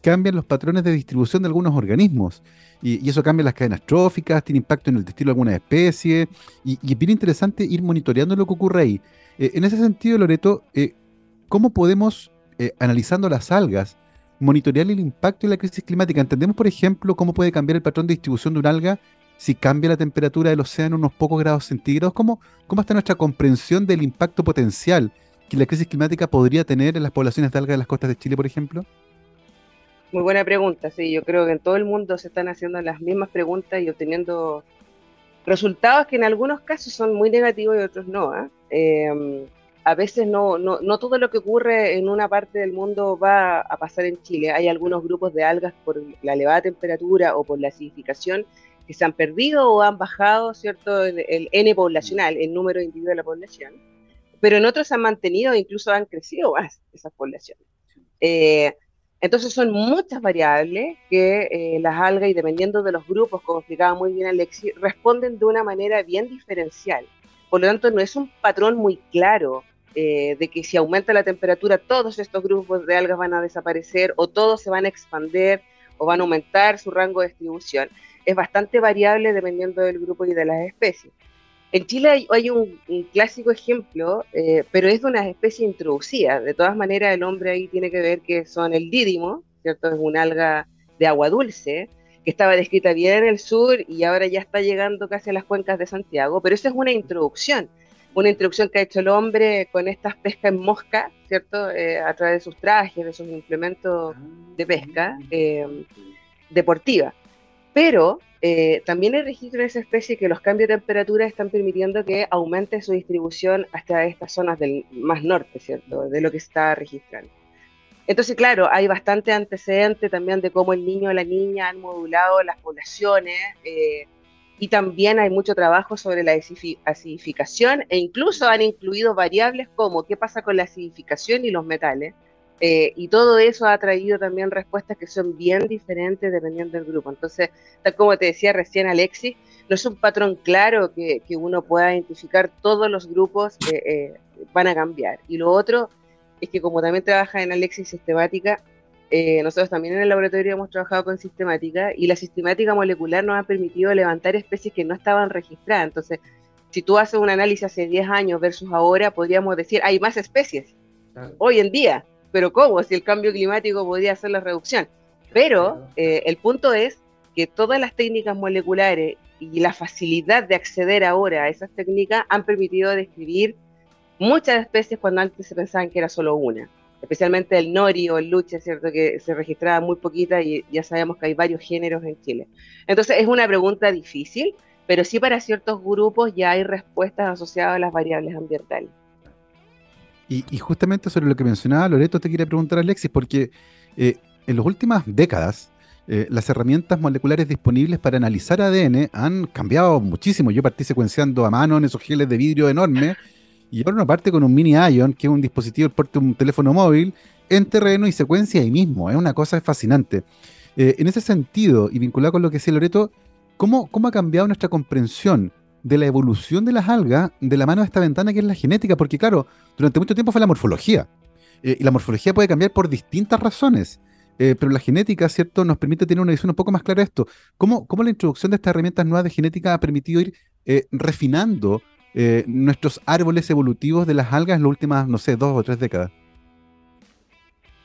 cambian los patrones de distribución de algunos organismos. Y, eso cambia las cadenas tróficas, tiene impacto en el destino de algunas especies. Y, es bien interesante ir monitoreando lo que ocurre ahí. Eh, en ese sentido, Loreto, eh, ¿cómo podemos, eh, analizando las algas, monitorear el impacto de la crisis climática? Entendemos, por ejemplo, cómo puede cambiar el patrón de distribución de un alga si cambia la temperatura del océano unos pocos grados centígrados? ¿Cómo, ¿Cómo está nuestra comprensión del impacto potencial que la crisis climática podría tener en las poblaciones de algas de las costas de Chile, por ejemplo? Muy buena pregunta, sí, yo creo que en todo el mundo se están haciendo las mismas preguntas y obteniendo resultados que en algunos casos son muy negativos y otros no. ¿ah? Em, a veces no, no, no, todo lo que ocurre en una parte del mundo va a pasar en Chile. Hay algunos grupos de algas por la elevada temperatura o por la acidificación que se han perdido o han bajado, ¿cierto?, el, N poblacional, el número de individuos de la población, pero en otros han mantenido e incluso han crecido más esas poblaciones. Eh, entonces son muchas variables que eh, las algas, y dependiendo de los grupos, como explicaba muy bien Alexi, responden de una manera bien diferencial. Por lo tanto, no es un patrón muy claro eh, de que si aumenta la temperatura, todos estos grupos de algas van a desaparecer o todos se van a expandir o van a aumentar su rango de distribución es bastante variable dependiendo del grupo y de las especies. En Chile hay, un, clásico ejemplo, eh, pero es de una especie introducida. De todas maneras, el hombre ahí tiene que ver que son el dídimo, ¿cierto? Es un alga de agua dulce, que estaba descrita bien en el sur y ahora ya está llegando casi a las cuencas de Santiago, pero esa es una introducción, una introducción que ha hecho el hombre con estas pescas en mosca, ¿cierto? Eh, a través de sus trajes, de sus implementos de pesca eh, deportiva. Pero eh, también hay registro de esa especie que los cambios de temperatura están permitiendo que aumente su distribución hasta estas zonas del más norte, ¿cierto? De lo que se está registrando. Entonces, claro, hay bastante antecedente también de cómo el niño o la niña han modulado las poblaciones, eh, y también hay mucho trabajo sobre la acidificación e incluso han incluido variables como qué pasa con la acidificación y los metales. Eh, y todo eso ha traído también respuestas que son bien diferentes dependiendo del grupo. Entonces, tal como te decía recién Alexis, no es un patrón claro que, uno pueda identificar todos los grupos eh, eh, van a cambiar. Y lo otro es que como también trabaja en Alexis sistemática, eh, nosotros también en el laboratorio hemos trabajado con sistemática y la sistemática molecular nos ha permitido levantar especies que no estaban registradas. Entonces, si tú haces un análisis hace 10 años versus ahora, podríamos decir, hay más especies hoy en día. Pero ¿cómo? Si el cambio climático podría hacer la reducción. Pero eh, el punto es que todas las técnicas moleculares y la facilidad de acceder ahora a esas técnicas han permitido describir muchas especies cuando antes se pensaban que era solo una especialmente el nori o el luche, ¿cierto? Que se registraba muy poquita y ya sabemos que hay varios géneros en Chile. Entonces es una pregunta difícil, pero sí para ciertos grupos ya hay respuestas asociadas a las variables ambientales. Y, justamente sobre lo que mencionaba Loreto, te quería preguntar, Alexis, porque eh, en las últimas décadas, eh, las herramientas moleculares disponibles para analizar ADN han cambiado muchísimo. Yo partí secuenciando a mano en esos geles de vidrio enormes y ahora uno parte con un mini Ion, que es un dispositivo, porte un teléfono móvil, en terreno y secuencia ahí mismo. Es una cosa fascinante. Eh, en ese sentido, y vinculado con lo que decía Loreto, ¿cómo, ¿cómo ha cambiado nuestra comprensión de la evolución de las algas de la mano de esta ventana que es la genética? Porque claro, durante mucho tiempo fue la morfología. Eh, y la morfología puede cambiar por distintas razones. Eh, pero la genética, ¿cierto?, nos permite tener una visión un poco más clara de esto. ¿Cómo, ¿Cómo, la introducción de estas herramientas nuevas de genética ha permitido ir refinando eh, nuestros árboles evolutivos de las algas en las últimas, no sé, dos o tres décadas?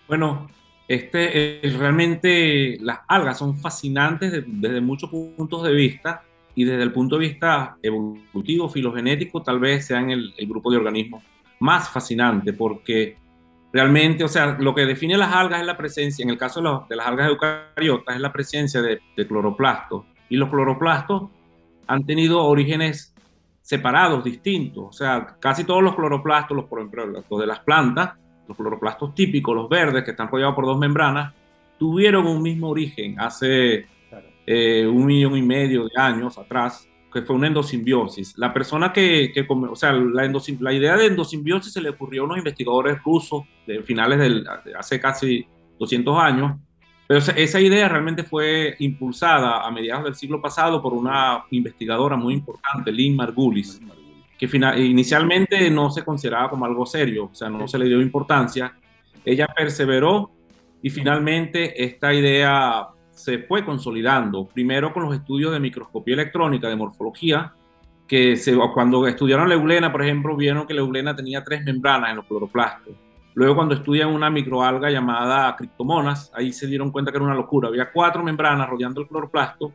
Bueno, este, realmente las algas son fascinantes desde muchos puntos de vista y desde el punto de vista evolutivo, filogenético, tal vez sean el, grupo de organismos más fascinante porque realmente, o sea, lo que define las algas es la presencia, en el caso de, las algas eucariotas, es la presencia de, de cloroplastos. Y los cloroplastos han tenido orígenes separados, distintos. O sea, casi todos los cloroplastos, los, por ejemplo, los de las plantas, los cloroplastos típicos, los verdes, que están rodeados por dos membranas, tuvieron un mismo origen hace eh, un millón y medio de años atrás, que fue una endosimbiosis. La persona que, que o sea, la, la, idea de endosimbiosis se le ocurrió a unos investigadores rusos de finales del, hace casi 200 años, pero esa idea realmente fue impulsada a mediados del siglo pasado por una investigadora muy importante, Lynn Margulis, que inicialmente no se consideraba como algo serio, o sea, no se le dio importancia. Ella perseveró y finalmente esta idea se fue consolidando, primero con los estudios de microscopía electrónica, de morfología, que cuando estudiaron la eulena, por ejemplo, vieron que la eulena tenía tres membranas en los cloroplastos Luego cuando estudian una microalga llamada criptomonas, ahí se dieron cuenta que era una locura. Había cuatro membranas rodeando el cloroplasto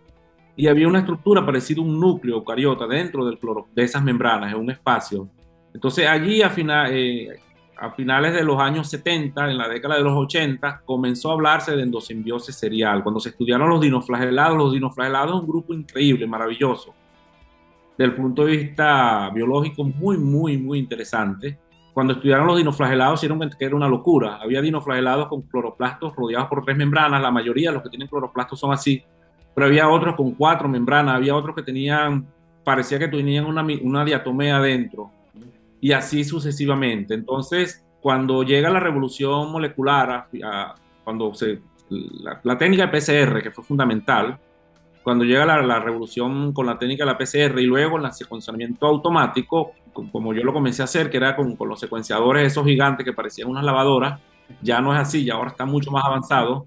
y había una estructura parecida a un núcleo eucariota dentro del cloro, de esas membranas, en un espacio. Entonces allí a, eh, a finales de los años 70, en la década de los 80, comenzó a hablarse de endosimbiosis serial. Cuando se estudiaron los dinoflagelados, los dinoflagelados es un grupo increíble, maravilloso. Del punto de vista biológico, muy, muy, muy interesante cuando estudiaron los dinoflagelados, hicieron que era una locura. Había dinoflagelados con cloroplastos rodeados por tres membranas. La mayoría de los que tienen cloroplastos son así. Pero había otros con cuatro membranas. Había otros que tenían, parecía que tenían una, una diatomea adentro. Y así sucesivamente. Entonces, cuando llega la revolución molecular, cuando se, la, técnica de PCR, que fue fundamental, cuando llega la, la, revolución con la técnica de la PCR y luego el secuenciamiento automático, como yo lo comencé a hacer, que era con, con, los secuenciadores esos gigantes que parecían unas lavadoras, ya no es así, ya ahora está mucho más avanzado.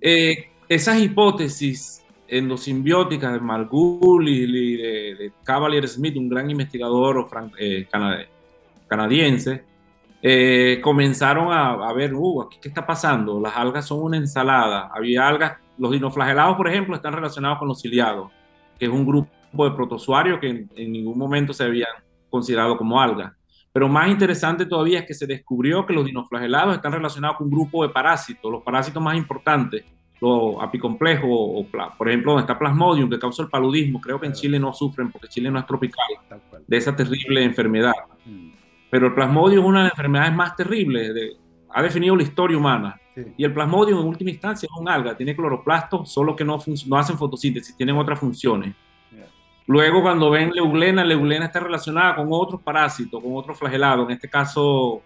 Eh, esas hipótesis endosimbióticas de Margulis y de, Cavalier Smith, un gran investigador eh, canadiense, eh, comenzaron a, ver, uh, qué está pasando, las algas son una ensalada, había algas, los dinoflagelados, por ejemplo, están relacionados con los ciliados, que es un grupo de protozoarios que en, en ningún momento se habían considerado como alga. Pero más interesante todavía es que se descubrió que los dinoflagelados están relacionados con un grupo de parásitos, los parásitos más importantes, los apicomplejos, o, por ejemplo, donde está Plasmodium, que causa el paludismo. Creo que en Chile no sufren porque Chile no es tropical de esa terrible enfermedad. Mm. Pero el Plasmodium es una de las enfermedades más terribles, de, ha definido la historia humana. Y el Plasmodium en última instancia es un alga, tiene cloroplastos, solo que no, no hacen fotosíntesis, tienen otras funciones. Luego, cuando ven Leulena, Leulena está relacionada con otros parásitos, con otros flagelados, en este caso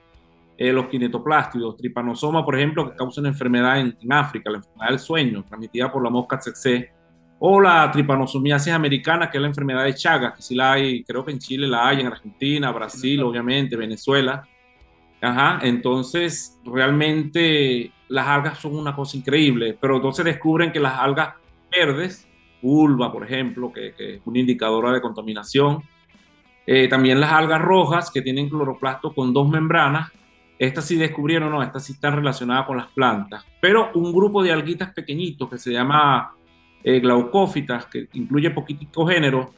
eh, los kinetoplástidos, tripanosoma, por ejemplo, que causa una enfermedad en, África, la enfermedad del sueño, transmitida por la mosca tsetse, o la tripanosomiasis americana, que es la enfermedad de Chagas, que sí la hay, creo que en Chile la hay, en Argentina, Brasil, obviamente, Venezuela. Ajá, entonces realmente las algas son una cosa increíble, pero entonces descubren que las algas verdes vulva, por ejemplo, que, es una indicadora de contaminación. Eh, también las algas rojas, que tienen cloroplasto con dos membranas. Estas sí descubrieron, no, estas sí están relacionadas con las plantas. Pero un grupo de alguitas pequeñitos que se llama eh, glaucófitas, que incluye poquitico género,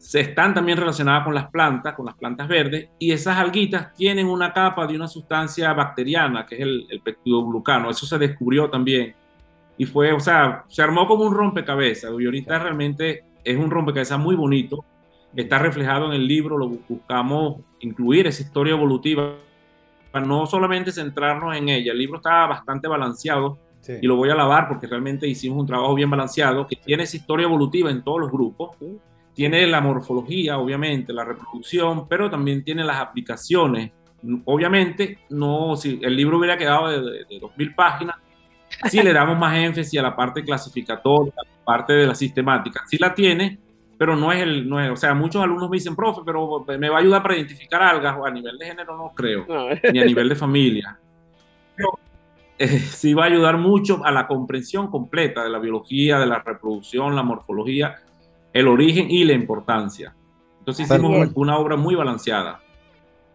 se están también relacionadas con las plantas, con las plantas verdes, y esas alguitas tienen una capa de una sustancia bacteriana, que es el, el. Eso se descubrió también y fue, o sea, se armó como un rompecabezas. Y ahorita realmente es un rompecabezas muy bonito. Está reflejado en el libro, lo buscamos incluir esa historia evolutiva para no solamente centrarnos en ella. El libro está bastante balanceado y lo voy a alabar porque realmente hicimos un trabajo bien balanceado que tiene esa historia evolutiva en todos los grupos. Tiene la morfología, obviamente, la reproducción, pero también tiene las aplicaciones. Obviamente, no, si el libro hubiera quedado de, de, de 2.000 páginas, sí le damos más énfasis a la parte clasificatoria, a la parte de la sistemática. Sí la tiene, pero no es el, no es, o sea, muchos alumnos me dicen, profe, pero me va a ayudar para identificar algas, o a nivel de género no creo, ni a nivel de familia. Pero eh, sí va a ayudar mucho a la comprensión completa de la biología, de la reproducción, la morfología, el origen y la importancia. Entonces hicimos una obra muy balanceada.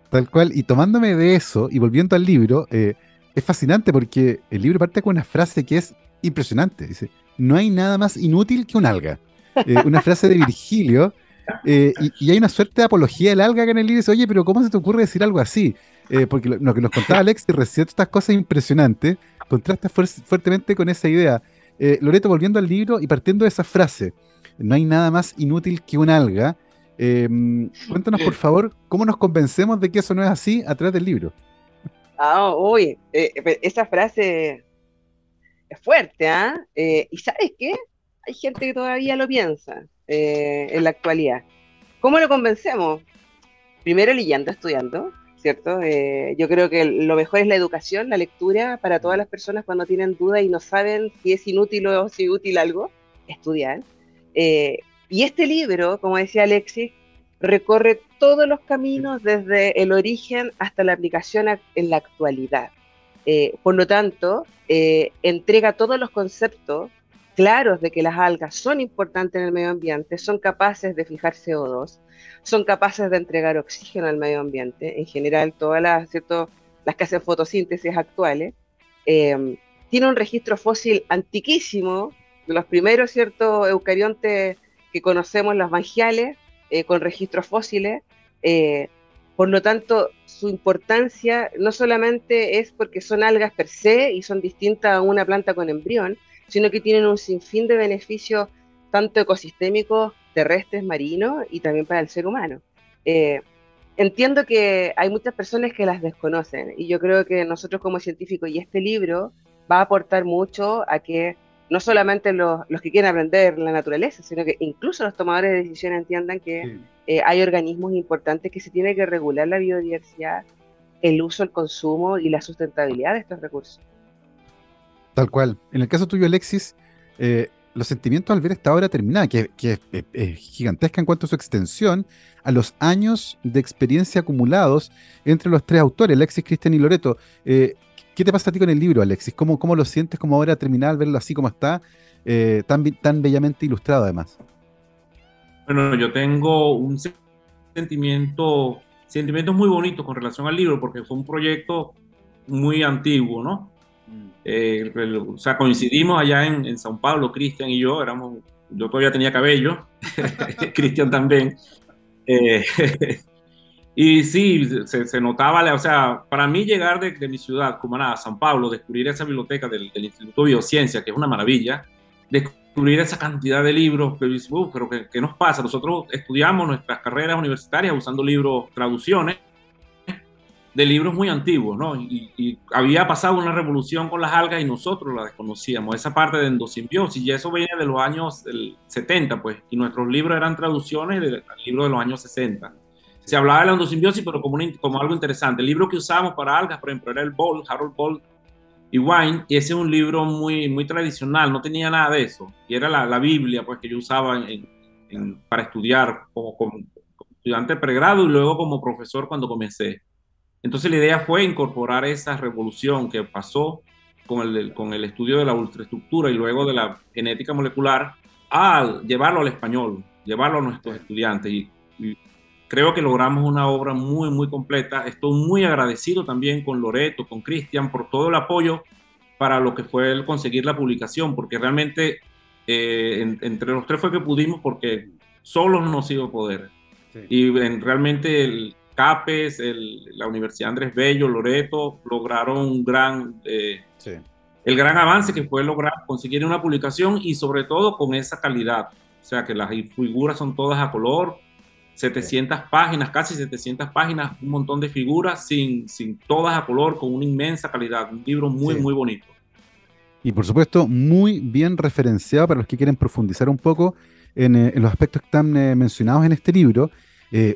Tal cual, y tomándome de eso y volviendo al libro, eh, es fascinante porque el libro parte con una frase que es impresionante. Dice, no hay nada más inútil que un alga. Eh, una frase de Virgilio. [laughs] Eh, y, hay una suerte de apología del alga que en el libro dice, oye, pero ¿cómo se te ocurre decir algo así? Eh, porque lo, que nos contaba Alex, recién estas cosas impresionantes, contrasta fuertemente con esa idea. Loreto, volviendo al libro y partiendo de esa frase, no hay nada más inútil que un alga. cuéntanos, por favor, cómo nos convencemos de que eso no es así a través del libro. Ah, uy, eh, esa frase es fuerte, ¿ah? ¿eh? y sabes qué? Hay gente que todavía lo piensa eh, en la actualidad. ¿Cómo lo convencemos? Primero leyendo, estudiando, ¿cierto? Eh, yo creo que lo mejor es la educación, la lectura para todas las personas cuando tienen dudas y no saben si es inútil o si es útil algo, estudiar. y este libro, como decía Alexis, recorre todos los caminos desde el origen hasta la aplicación en la actualidad. Eh, por lo tanto, eh, entrega todos los conceptos claros de que las algas son importantes en el medio ambiente, son capaces de fijar CO2, son capaces de entregar oxígeno al medio ambiente, en general todas las, ¿cierto? las que hacen fotosíntesis actuales. Eh, tiene un registro fósil antiquísimo, de los primeros ¿cierto? eucariontes que conocemos, los mangiales, eh, con registros fósiles. Eh, por lo tanto, su importancia no solamente es porque son algas per se y son distintas a una planta con embrión, sino que tienen un sinfín de beneficios tanto ecosistémicos, terrestres, marinos y también para el ser humano. Eh, entiendo que hay muchas personas que las desconocen y yo creo que nosotros como científicos y este libro va a aportar mucho a que no solamente los, que quieren aprender la naturaleza, sino que incluso los tomadores de decisiones entiendan que eh, hay organismos importantes que se tiene que regular la biodiversidad, el uso, el consumo y la sustentabilidad de estos recursos. Tal cual. En el caso tuyo, Alexis, eh, los sentimientos al ver esta obra terminada, que, es, gigantesca en cuanto a su extensión, a los años de experiencia acumulados entre los tres autores, Alexis, Cristian y Loreto, eh, ¿Qué te pasa a ti con el libro, Alexis? ¿Cómo, cómo lo sientes como ahora terminar, verlo así como está, eh, tan, tan bellamente ilustrado además? Bueno, yo tengo un sentimiento, sentimientos muy bonitos con relación al libro, porque fue un proyecto muy antiguo, ¿no? Mm. Eh, o sea, coincidimos allá en, en Sao Paulo, Cristian y yo, éramos, yo todavía tenía cabello, [laughs] Cristian también. Eh, [laughs] Y sí, se, notaba, o sea, para mí llegar de, mi ciudad, como nada, San Pablo, descubrir esa biblioteca del, Instituto de Biociencia, que es una maravilla, descubrir esa cantidad de libros, pero, uh, pero ¿qué, nos pasa? Nosotros estudiamos nuestras carreras universitarias usando libros, traducciones, de libros muy antiguos, ¿no? Y, había pasado una revolución con las algas y nosotros la desconocíamos, esa parte de endosimbiosis, y eso venía de los años 70, pues, y nuestros libros eran traducciones del libro de los años 60. Se hablaba de la endosimbiosis, pero como, como algo interesante. El libro que usábamos para algas, por ejemplo, era el Ball, Harold Ball y Wine, y ese es un libro muy, muy tradicional, no tenía nada de eso, y era la, la Biblia, pues, que yo usaba para estudiar como, como estudiante de pregrado y luego como profesor cuando comencé. Entonces la idea fue incorporar esa revolución que pasó con el, con el estudio de la ultraestructura y luego de la genética molecular a llevarlo al español, llevarlo a nuestros estudiantes. Y, creo que logramos una obra muy, muy completa. Estoy muy agradecido también con Loreto, con Cristian, por todo el apoyo para lo que fue el conseguir la publicación, porque realmente eh, entre los tres fue que pudimos porque solos no nos iba a poder. Y realmente el, CAPES, la Universidad Andrés Bello, Loreto, lograron un gran, eh, el gran avance que fue lograr conseguir una publicación y sobre todo con esa calidad. O sea, que las figuras son todas a color, 700 páginas, casi 700 páginas, un montón de figuras, sin, sin todas a color, con una inmensa calidad. Un libro muy, muy bonito. Y por supuesto, muy bien referenciado para los que quieren profundizar un poco en, eh, los aspectos que están eh, mencionados en este libro.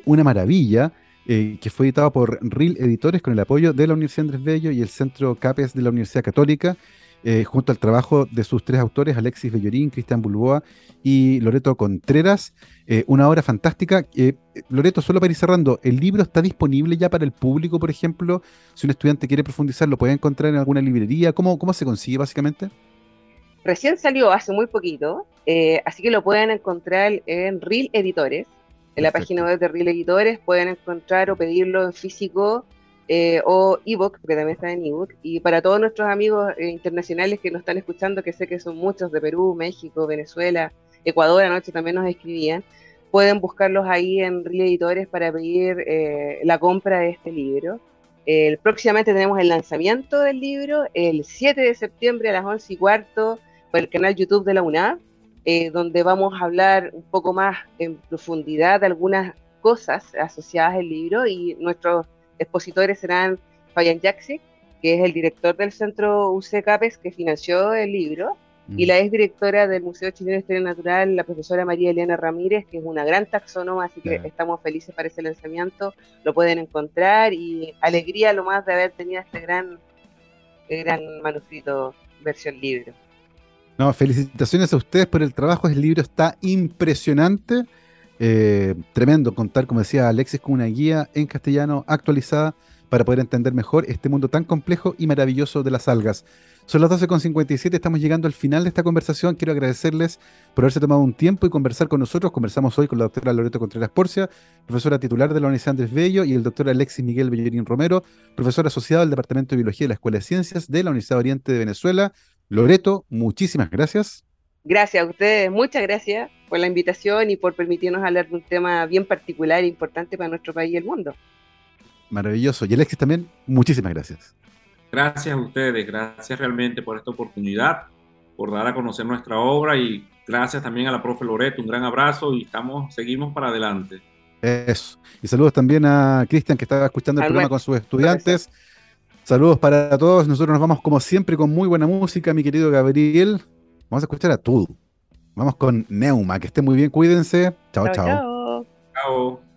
una maravilla. Eh, que fue editado por RIL Editores con el apoyo de la Universidad Andrés Bello y el Centro CAPES de la Universidad Católica, eh, junto al trabajo de sus tres autores, Alexis Bellorín, Cristian Bulboa y Loreto Contreras. Eh, una obra fantástica. Loreto, solo para ir cerrando, ¿el libro está disponible ya para el público, por ejemplo? Si un estudiante quiere profundizar, ¿lo puede encontrar en alguna librería? ¿Cómo, cómo se consigue básicamente? Recién salió hace muy poquito, así que lo pueden encontrar en RIL Editores en la página web de Real Editores pueden encontrar o pedirlo en físico eh, o ebook, porque también está en ebook. Y para todos nuestros amigos eh, internacionales que nos están escuchando, que sé que son muchos de Perú, México, Venezuela, Ecuador, anoche también nos escribían, pueden buscarlos ahí en Real Editores para pedir eh, la compra de este libro. próximamente tenemos el lanzamiento del libro el 7 de septiembre a las 11 y cuarto por el canal YouTube de la UNAV eh, donde vamos a hablar un poco más en profundidad de algunas cosas asociadas al libro y nuestros expositores serán Fabián Jaxic, que es el director del Centro UC Capes que financió el libro, y la mm. exdirectora del Museo Chileno de Historia Natural, la profesora María Elena Ramírez, que es una gran taxónoma, así que estamos felices para ese lanzamiento, lo pueden encontrar y alegría lo más de haber tenido este gran, gran manuscrito versión libro. No, felicitaciones a ustedes por el trabajo. El libro está impresionante. Eh, tremendo contar, como decía Alexis, con una guía en castellano actualizada para poder entender mejor este mundo tan complejo y maravilloso de las algas. Son las 12.57, estamos llegando al final de esta conversación. Quiero agradecerles por haberse tomado un tiempo y conversar con nosotros. Conversamos hoy con la doctora Loreto Contreras Porcia, profesora titular de la Universidad Andrés Bello, y el doctor Alexis Miguel Bellerín Romero, profesor asociado del Departamento de Biología de la Escuela de Ciencias de la Universidad Oriente de Venezuela. Loreto, muchísimas gracias. Gracias a ustedes, muchas gracias por la invitación y por permitirnos hablar de un tema bien particular e importante para nuestro país y el mundo. Maravilloso. Y Alexis también, muchísimas gracias. Gracias a ustedes, gracias realmente por esta oportunidad, por dar a conocer nuestra obra y gracias también a la profe Loreto, un gran abrazo y estamos, seguimos para adelante. Eso. Y saludos también a Cristian que estaba escuchando el programa con sus estudiantes. Saludos para todos. Nosotros nos vamos como siempre con muy buena música, mi querido Gabriel. Vamos a escuchar a todo. Vamos con Neuma. Que esté muy bien, cuídense. chao. Chao. chao.